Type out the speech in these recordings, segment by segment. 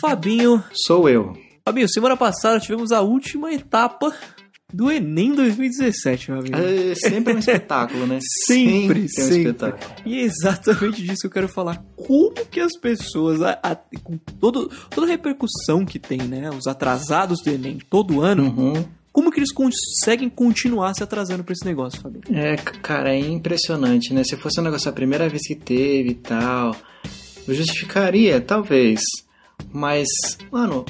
Fabinho. Sou eu. Fabinho, semana passada tivemos a última etapa do Enem 2017, meu amigo. É sempre um espetáculo, né? Sempre, tem um sempre. espetáculo. E é exatamente disso que eu quero falar. Como que as pessoas, a- a- com todo, toda a repercussão que tem, né? Os atrasados do Enem todo ano, Uhum. como que eles conseguem continuar se atrasando pra esse negócio, Fabinho? É, cara, é impressionante, né? Se fosse um negócio a primeira vez que teve e tal, eu justificaria, talvez. Mas, mano,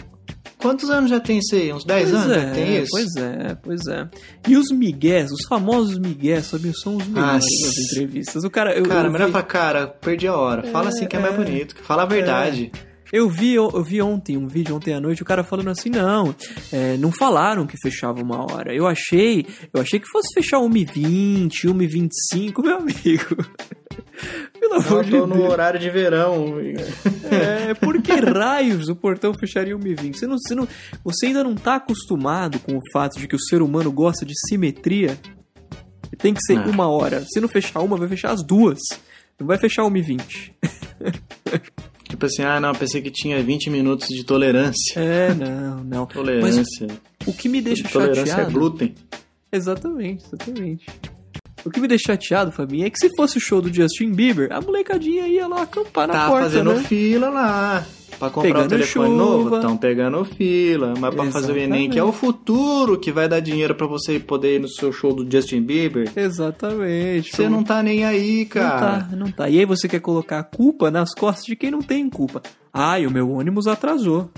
quantos anos já tem isso aí? Uns 10 Pois anos é, já tem isso? Pois é, pois é. E os migués, os famosos migués, são os melhores nas entrevistas. O cara, eu, Cara, eu melhor vi- falar, cara, perdi a hora. Fala assim que é mais é. bonito. Fala a verdade. Eu vi, eu vi ontem um vídeo ontem à noite, o cara falando assim, não, é, não falaram que fechava uma hora. Eu achei, eu achei que fosse fechar 1h20, 1h25, meu amigo. Pelo amor Eu de tô no Deus. horário de verão. É, por que raios o portão fecharia 1h20? Você, não, você, não, você ainda não tá acostumado com o fato de que o ser humano gosta de simetria? Tem que ser Ah. uma hora. Se não fechar uma, vai fechar as duas. Não vai fechar 1h20. Tipo assim, ah, não, pensei que tinha 20 minutos de tolerância. É, não, não. Tolerância. O que me deixa tolerância chateado. é glúten. Exatamente, exatamente. O que me deixa chateado, Fabinho, é que se fosse o show do Justin Bieber, a molecadinha ia lá acampar na Tá porta, fazendo né? fila lá. Pra comprar Pegando um telefone chuva. novo, estão pegando fila. Mas pra fazer o Enem, que é o futuro, que vai dar dinheiro pra você poder ir no seu show do Justin Bieber, Exatamente. você não tá nem aí, Não cara. tá, não tá. E aí você quer colocar a culpa nas costas de quem não tem culpa. Ai, o meu ônibus atrasou.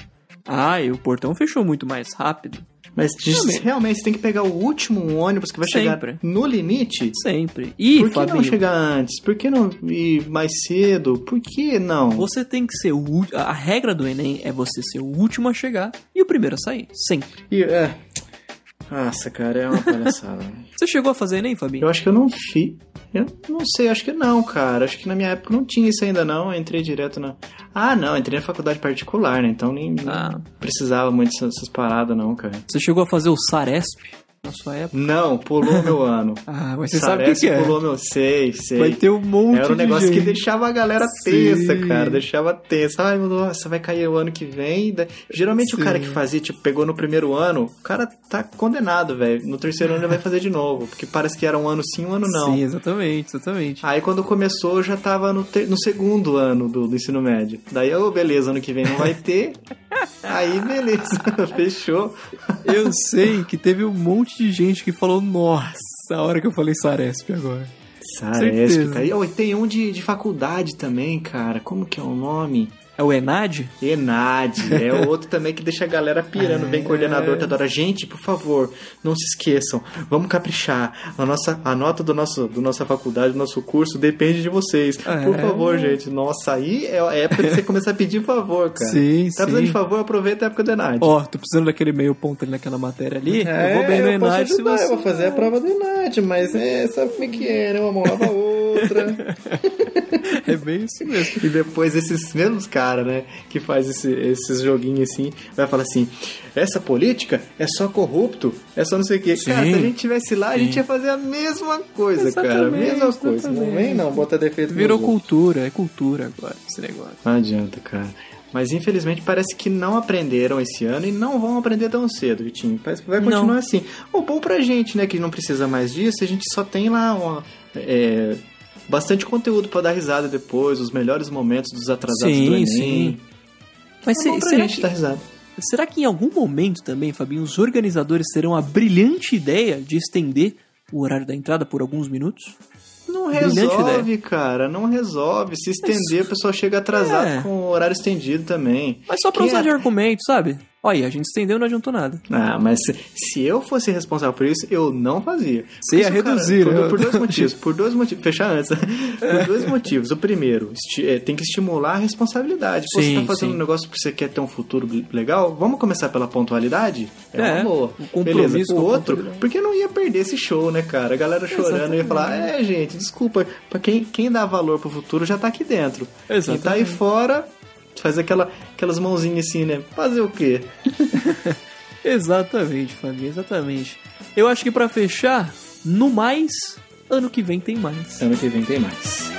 Ai, o portão fechou muito mais rápido. Mas Realmente. realmente você tem que pegar o último ônibus que vai Sempre. chegar no limite. Sempre. E, Por que Fabinho, não chegar antes? Por que não ir mais cedo? Por que não? você tem que ser o último. A regra do Enem é você ser o último a chegar e o primeiro a sair. Sempre. E, é... Nossa, cara, é uma palhaçada. Você chegou a fazer Enem, Fabinho? Eu acho que eu não fiz. Eu não sei, acho que não, cara. Acho que na minha época não tinha isso ainda, não. Eu entrei direto na. Ah, não, entrei na faculdade particular, né? Então nem, nem Ah. precisava muito dessas, dessas paradas, não, cara. Você chegou a fazer o Saresp na sua época? Não, pulou meu ano. Ah, mas você sabe o que, que é. pulou meu. Sei, sei. Vai ter um monte Era um de negócio que deixava a galera tensa, cara. Deixava tensa. Ai, nossa, vai cair o ano que vem. Da- Geralmente Sim. o cara que fazia, tipo, pegou no primeiro ano, o cara tá condenado, velho. No terceiro ano ele vai fazer de novo. Porque parece que era um ano sim, um ano não. Sim, exatamente, exatamente. Aí quando começou, eu já tava no, ter- no segundo ano do, do ensino médio. Daí, ô, beleza, ano que vem não vai ter. Aí, beleza, fechou. Eu sei que teve um monte de gente que falou, nossa, a hora que eu falei Saresp agora. Saresp, cara. E, e tem um de, de faculdade também, cara. Como que é o nome? É o Enad? Enad. É o outro também que deixa a galera pirando. Vem É. coordenador toda hora. Gente, por favor, não se esqueçam. Vamos caprichar. A, nossa, a nota do nosso, do nossa faculdade, do nosso curso, depende de vocês. É. Por favor, gente. Nossa, aí é a época de você começar a pedir favor, cara. Sim, Tá precisando de favor, aproveita a época do Enad. Ó, tô precisando daquele meio ponto ali naquela matéria ali. É, eu vou bem no eu posso Enad se ajudar, você... eu vou fazer a prova do Enad, mas é, sabe como é que é, né? Uma mão lava a outra. É bem isso mesmo. e depois esses mesmos caras, né, que faz esse- esses joguinhos assim, vai falar assim, essa política é só corrupto, é só não sei o quê. Cara, se a gente tivesse lá, a gente Sim. ia fazer a mesma coisa, cara. A Exatamente, mesma coisa. Não exatamente. vem não, bota defeito Virou outros. cultura, é cultura agora esse negócio. Não adianta, cara. Mas infelizmente parece que não aprenderam esse ano e não vão aprender tão cedo, Vitinho. Parece que vai Não. continuar assim. O bom pra gente, né, que não precisa mais disso, a gente só tem lá uma, é, bastante conteúdo pra dar risada depois, os melhores momentos dos atrasados Sim, do Enem. sim. Mas É se- será, gente que, dar risada. será que em algum momento também, Fabinho, os organizadores terão a brilhante ideia de estender o horário da entrada por alguns minutos? Não Brilhante resolve, cara. Não resolve. Se estender, o pessoal chega atrasado É. com o horário estendido também. Mas só pra Quem usar é- de argumento, sabe? Olha, a gente estendeu e não adiantou nada. Ah, mas se, se eu fosse responsável por isso, eu não fazia. Você ia o cara- reduzir, por, né? por dois motivos. Por dois motivos. Fechar antes. por dois motivos. O primeiro, é, tem que estimular a responsabilidade. Pô, Sim, você tá fazendo sim. um negócio porque você quer ter um futuro legal? Vamos começar pela pontualidade? É, É, uma boa. o compromisso Beleza. O com a outro, porque não ia perder esse show, né, cara? A galera chorando ia falar: é, gente, desculpa. Pra quem, quem dá valor pro futuro já tá aqui dentro. Quem tá aí Exatamente. fora. Faz aquela, aquelas mãozinhas assim, né? Fazer o quê? Exatamente, família, exatamente. Eu acho que pra fechar, no mais, ano que vem tem mais. Ano que vem tem mais.